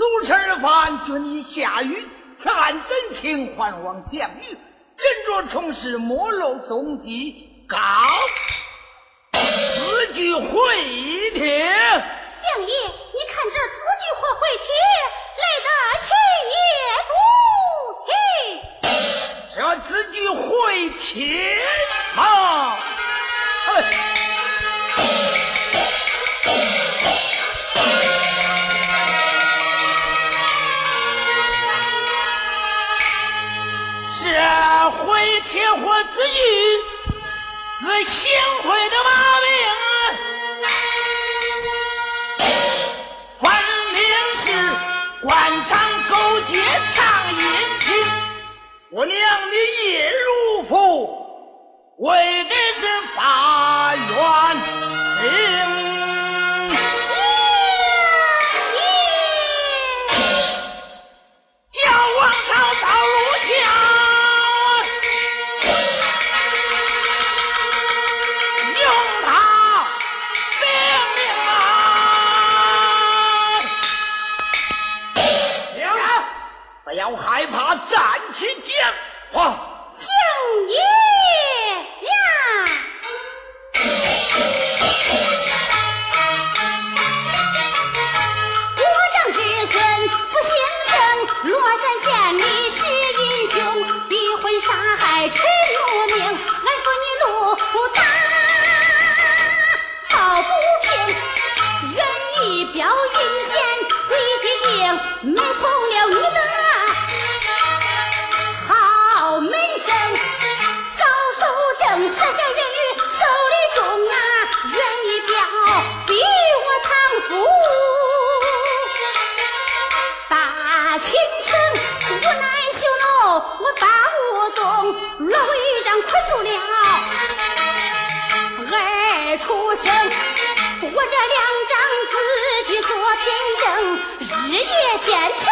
祖臣而犯，君已下狱，此案怎请还望相遇？斟酌重事，莫露踪迹，告字据回帖。相爷，你看这字句和回帖，来得齐也不齐？这字句回帖吗？活子女是行贿的把柄分明是官场勾结藏阴我娘的夜如赴为的是法院。舍下言语，手里重啊，愿意表逼我堂夫。大清城无奈羞怒，我把无动，罗为让困住了。儿出生，我这两张字据做凭证，日夜兼程。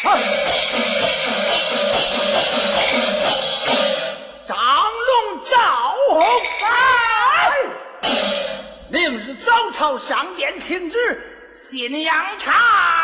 张龙赵虎，明日早朝上殿请旨，信阳茶。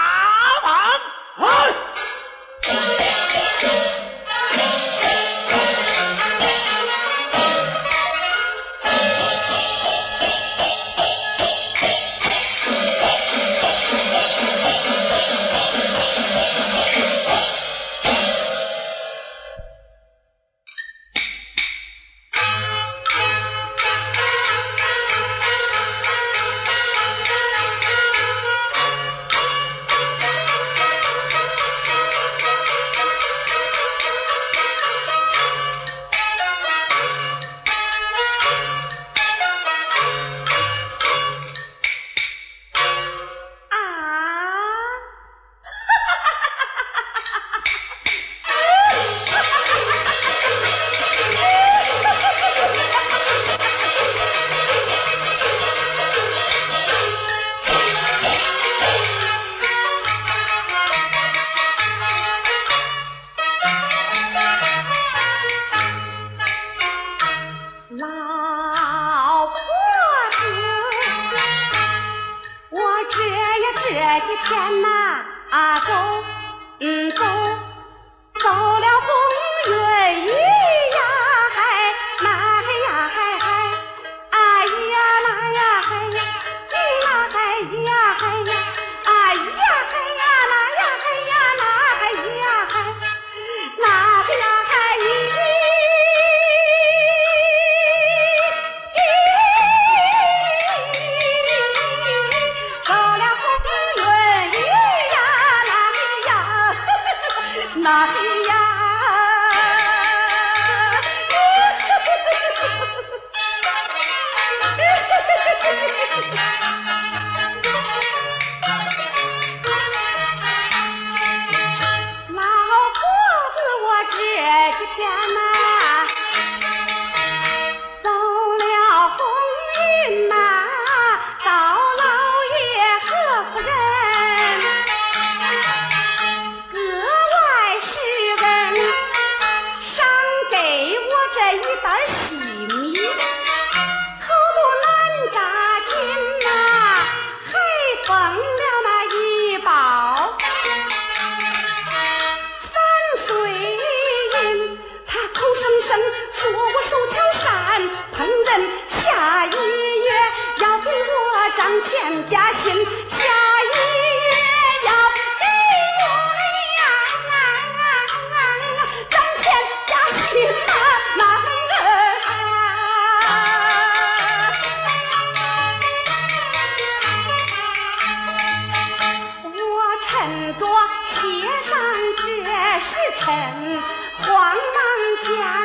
家。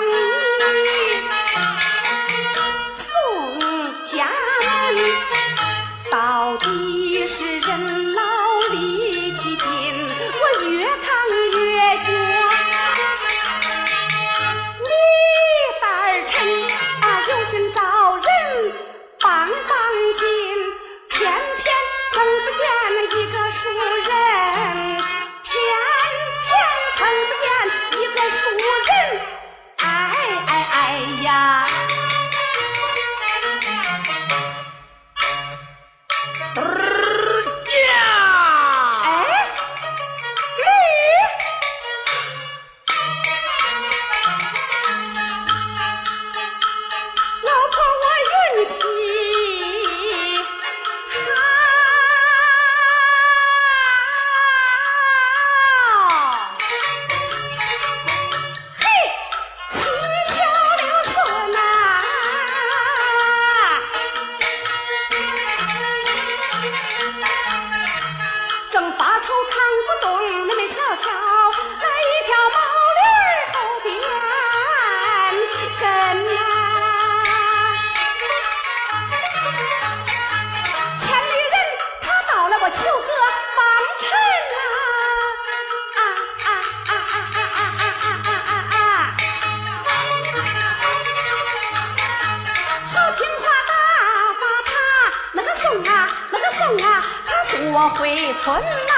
回村门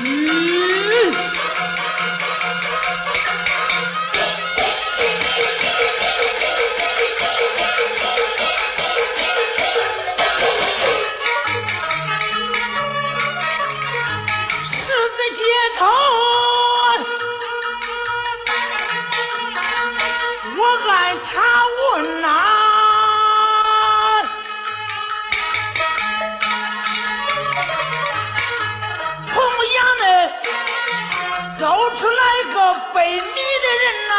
啊！被迷的人啊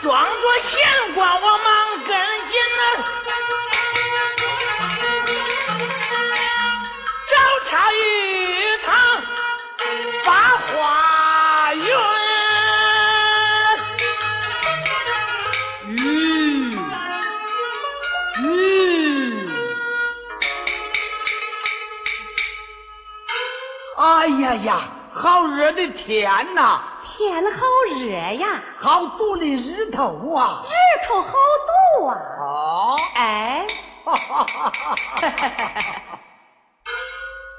装作闲逛我呀呀，好热的天呐，天好热呀，好毒的日头啊！日头好毒啊！哦，哎，哈哈哈哈哈！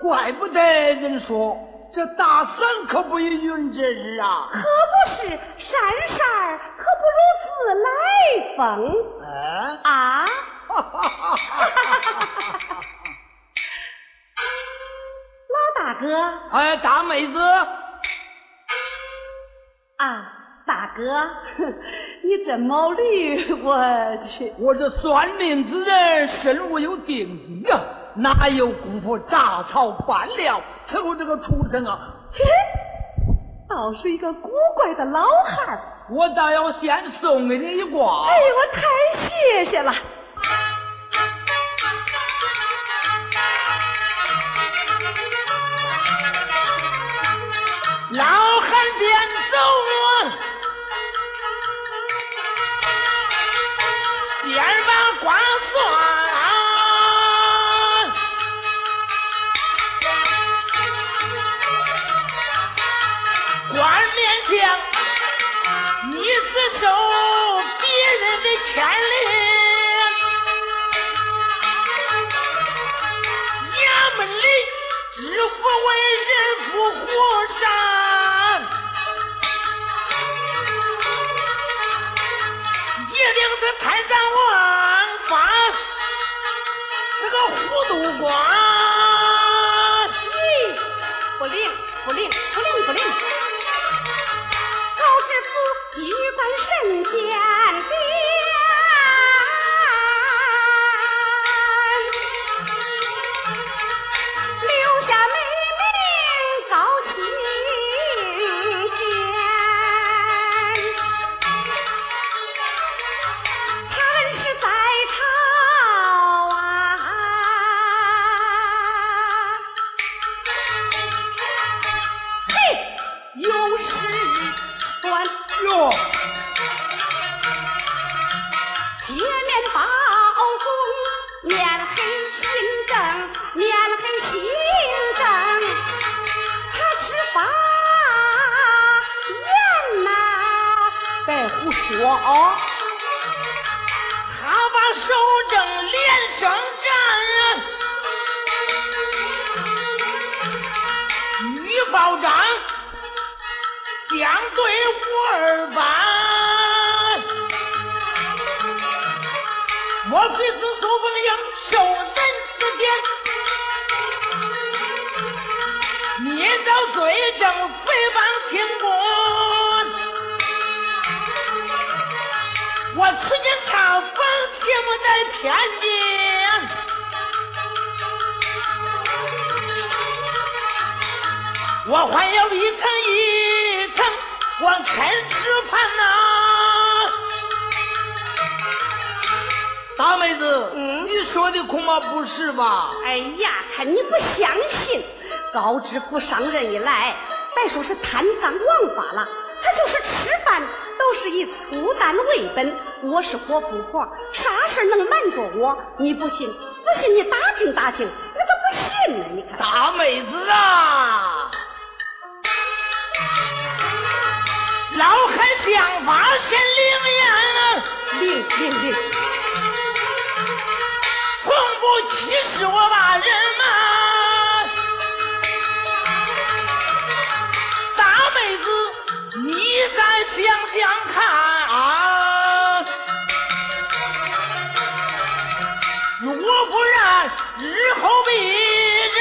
怪不得人说这大山可不与云遮日啊！可不是山山，可不如自来风嗯，啊！哈哈哈哈老大哥哎，大妹子，啊，大哥，哼 你这毛驴，我去，我这算命之人身无有定计呀、哪有功夫杂草拌料伺候这个畜生啊？嘿，倒是一个古怪的老汉儿。我倒要先送给你一卦。哎呦，我太谢谢了。边个糊涂官。咦，不灵，不灵，不灵，不灵！高知府举办神监出去唱风，切莫带偏见。我还要一层一层往前吃盘呐、大妹子，嗯你说的恐怕不是吧？哎呀，看你不相信，高知府上任以来，别说是贪赃枉法了，他就是吃饭都是以粗蛋为本。我是活富婆，啥事儿能瞒着我？你不信？不信你打听打听，我就不信呢。你看，大妹子啊，老汉想法先灵验啊，灵灵灵，从不歧视我把人们。大妹子，你再想想看啊，后必然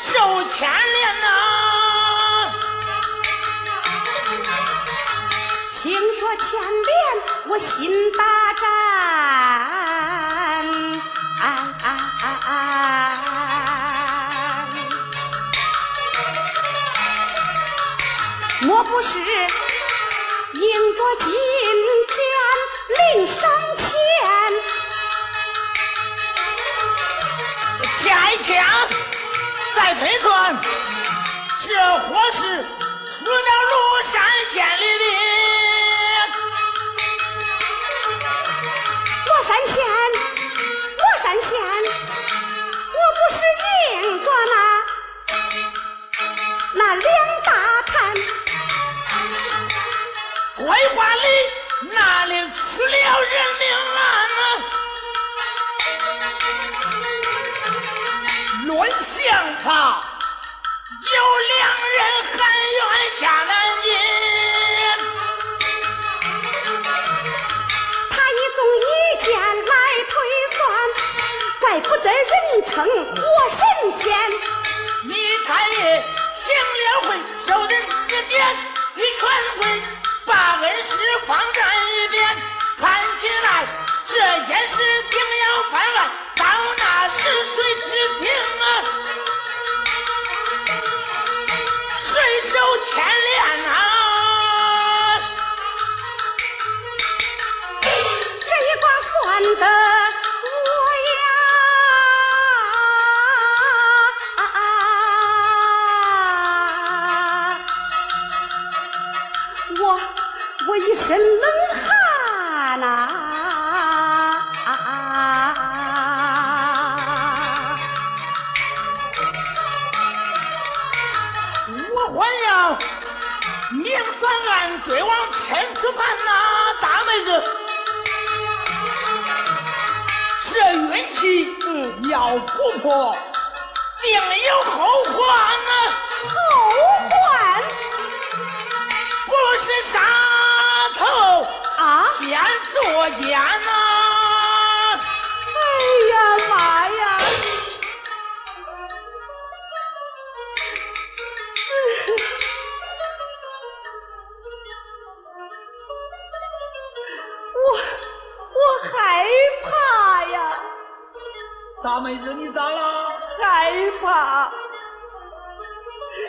受牵连呐。听说牵连，我心大战啊。莫不是迎着今死了庐山县里的罗山县，罗山县，我不是硬着那那两大坛。归还里那里出了人命案呢？论相法，有两人含冤下南京。他一纵一剑来推算，怪不得人称活神仙。你太爷行了贿，受人指点，你权贵。把恩师放在一边，看起来这件事定要翻案，到那时谁知情啊？手牵连啊。这一卦算得我呀。我我一身冷。我还要明算案，追往千处盘呐，大妹子，这运气嗯要不破，定有后患呐！后患不是杀。头啊，先作奸呐！大妹子，你咋了？害怕。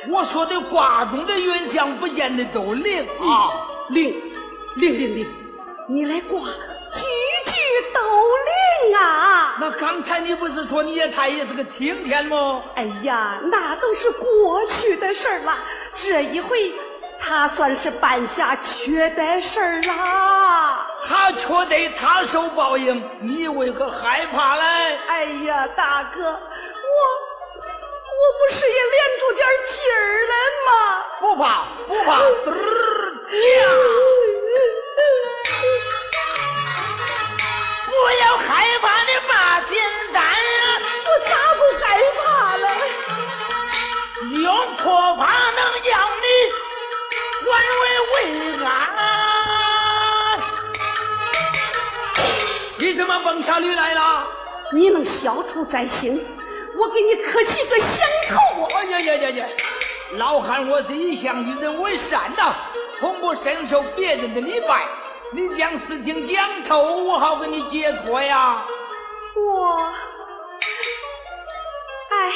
我说的卦中的云象不见得都灵啊，灵。灵灵灵，你来卦，句句都灵啊！那刚才你不是说你也太爷是个青天吗？哎呀，那都是过去的事儿了。这一回，他算是办下缺德事儿啦。他缺德，他受报应，你为何害怕嘞？哎呀，大哥，我我不是也练出点劲儿来吗？不怕，不怕，嘚！不要害怕你把心担啊！我咋不害怕了？用破法能将你转危为安。你怎么蹦下驴来了？你能消除灾星，我给你磕几个响头。哎呀呀呀呀！老汉，我是一向与人为善的。从不深受别人的礼拜，你将事情讲透，我好给你解脱呀。我，哎，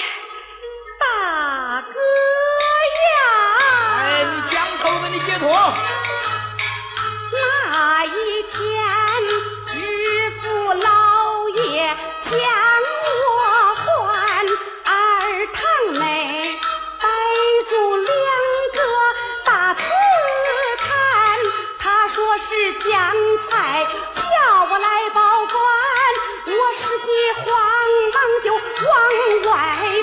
大哥呀！哎，你讲透，给你解脱。那一天，老爷将我唤二堂内，摆住两个大瓷坛，他。说是将菜叫我来保管，我实际慌忙就往外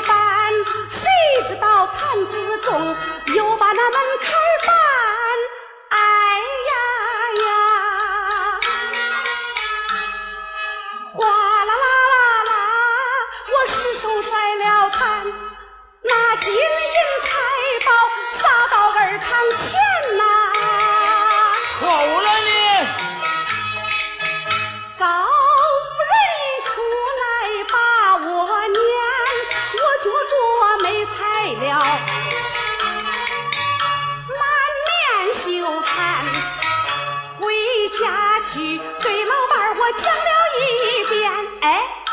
搬，谁知道坛子中又把那门槛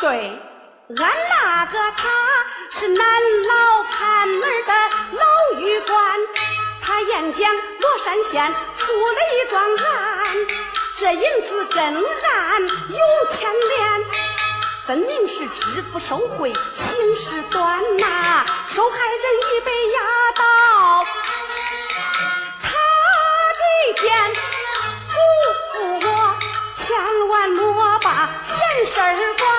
对，俺那个他是南老盘门的老狱官，他演讲罗山县出了一桩案，这银子跟俺有牵连，分明是知府受贿，行事端呐，受害人已被押到他的监，主万莫把闲事儿管。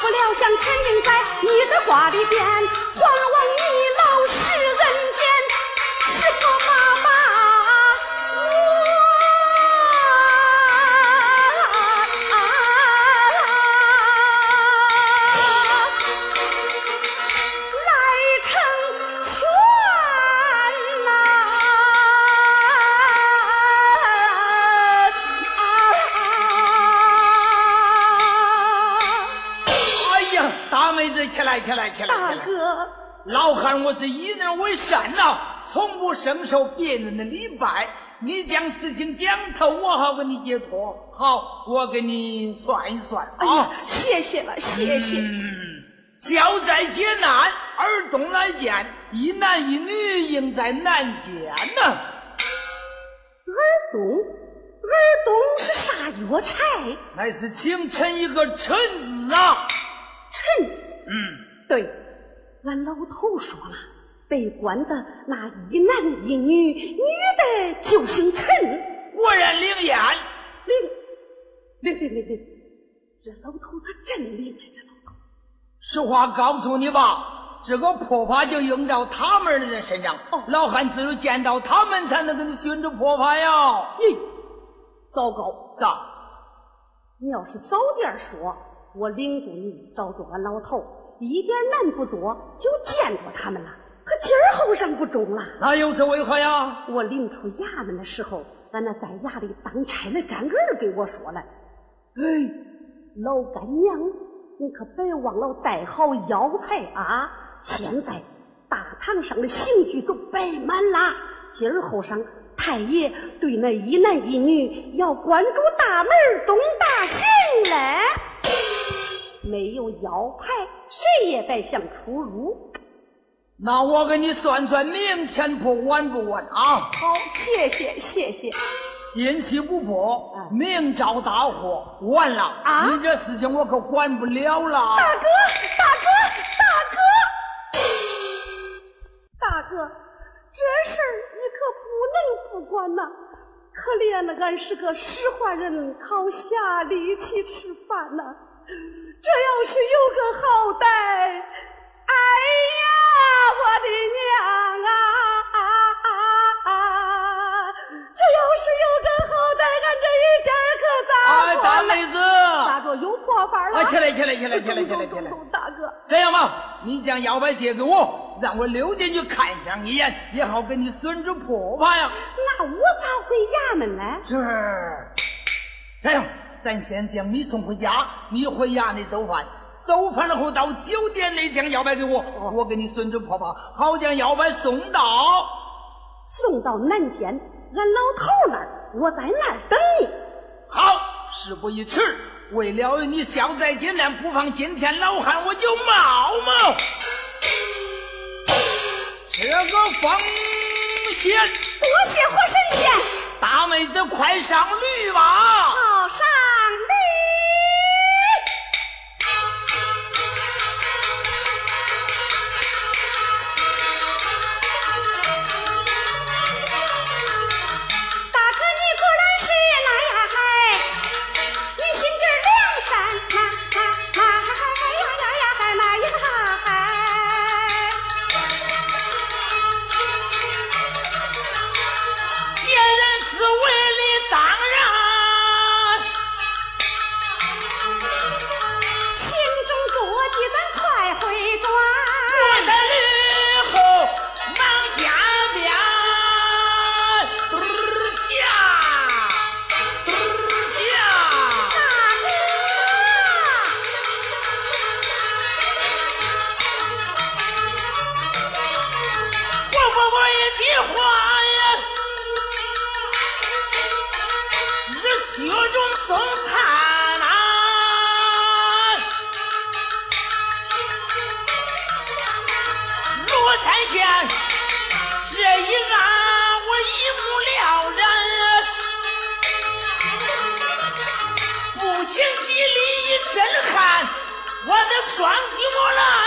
不料想沉吟在你的瓜里边，还望你妹子，起来，起来，起来，大起来！哥，老汉，我是以人为善呐、从不伸受别人的礼拜。你将事情讲透，我好给你解脱。好，我给你算一算啊哎呀。，谢谢了，谢谢。嗯，孝在劫难，儿童来见，一男一女应在南间呐。耳东，耳东是啥药材？乃是形成一个臣字啊。陈。嗯，对，俺老头说了，被关的那一男一女，女的就姓陈。果然灵验。灵，灵灵灵灵，这老头他真灵啊！这老头。实话告诉你吧，这个破法就用到他们的人身上。哦老汉只有见到他们才能给你寻着破法呀。咦，糟糕！咋？你要是早点说，我领着你找着俺老头，一点难不做，就见着他们了。可今儿后生不中了。那又是为何呀？我领出衙门的时候，俺那在衙里当差的干儿给我说了：“哎，老干娘，你可别忘了带好腰牌啊！现在大堂上的刑具都摆满了，今儿后生太爷对那一男一女要关住大门东大刑嘞。没有腰牌，谁也别想出入。那我给你算算，明天破晚不晚啊？好，谢谢谢谢。今期不破，嗯明朝大祸，完了啊你这事情我可管不了了。大哥，大哥，大哥，大哥，这事儿你可不能不管呐！可怜了，俺是个使唤人，靠下力气吃饭呐。这要是有个好歹，哎呀，我的娘啊！这要是有个好歹，俺这一家可咋哎，过？大妹子，咋着有破法了？啊，起来，起来，起来，起来，起来，起来！大哥，这样吧，你将腰牌借给我，让我溜进去看上一眼，也好给你损之破法呀。那我咋回衙门呢？这这样，咱先将你送回家，你回衙内做饭。做饭了后到酒店内将腰牌给我，我给你孙子婆婆，好将腰牌送到。送到南天，俺老头那儿，我在那儿等你。好，事不宜迟。为了你消灾解难，不妨今天老汉我就冒冒这个风险。多谢活神仙，大妹子，快上驴吧！好上双击么了。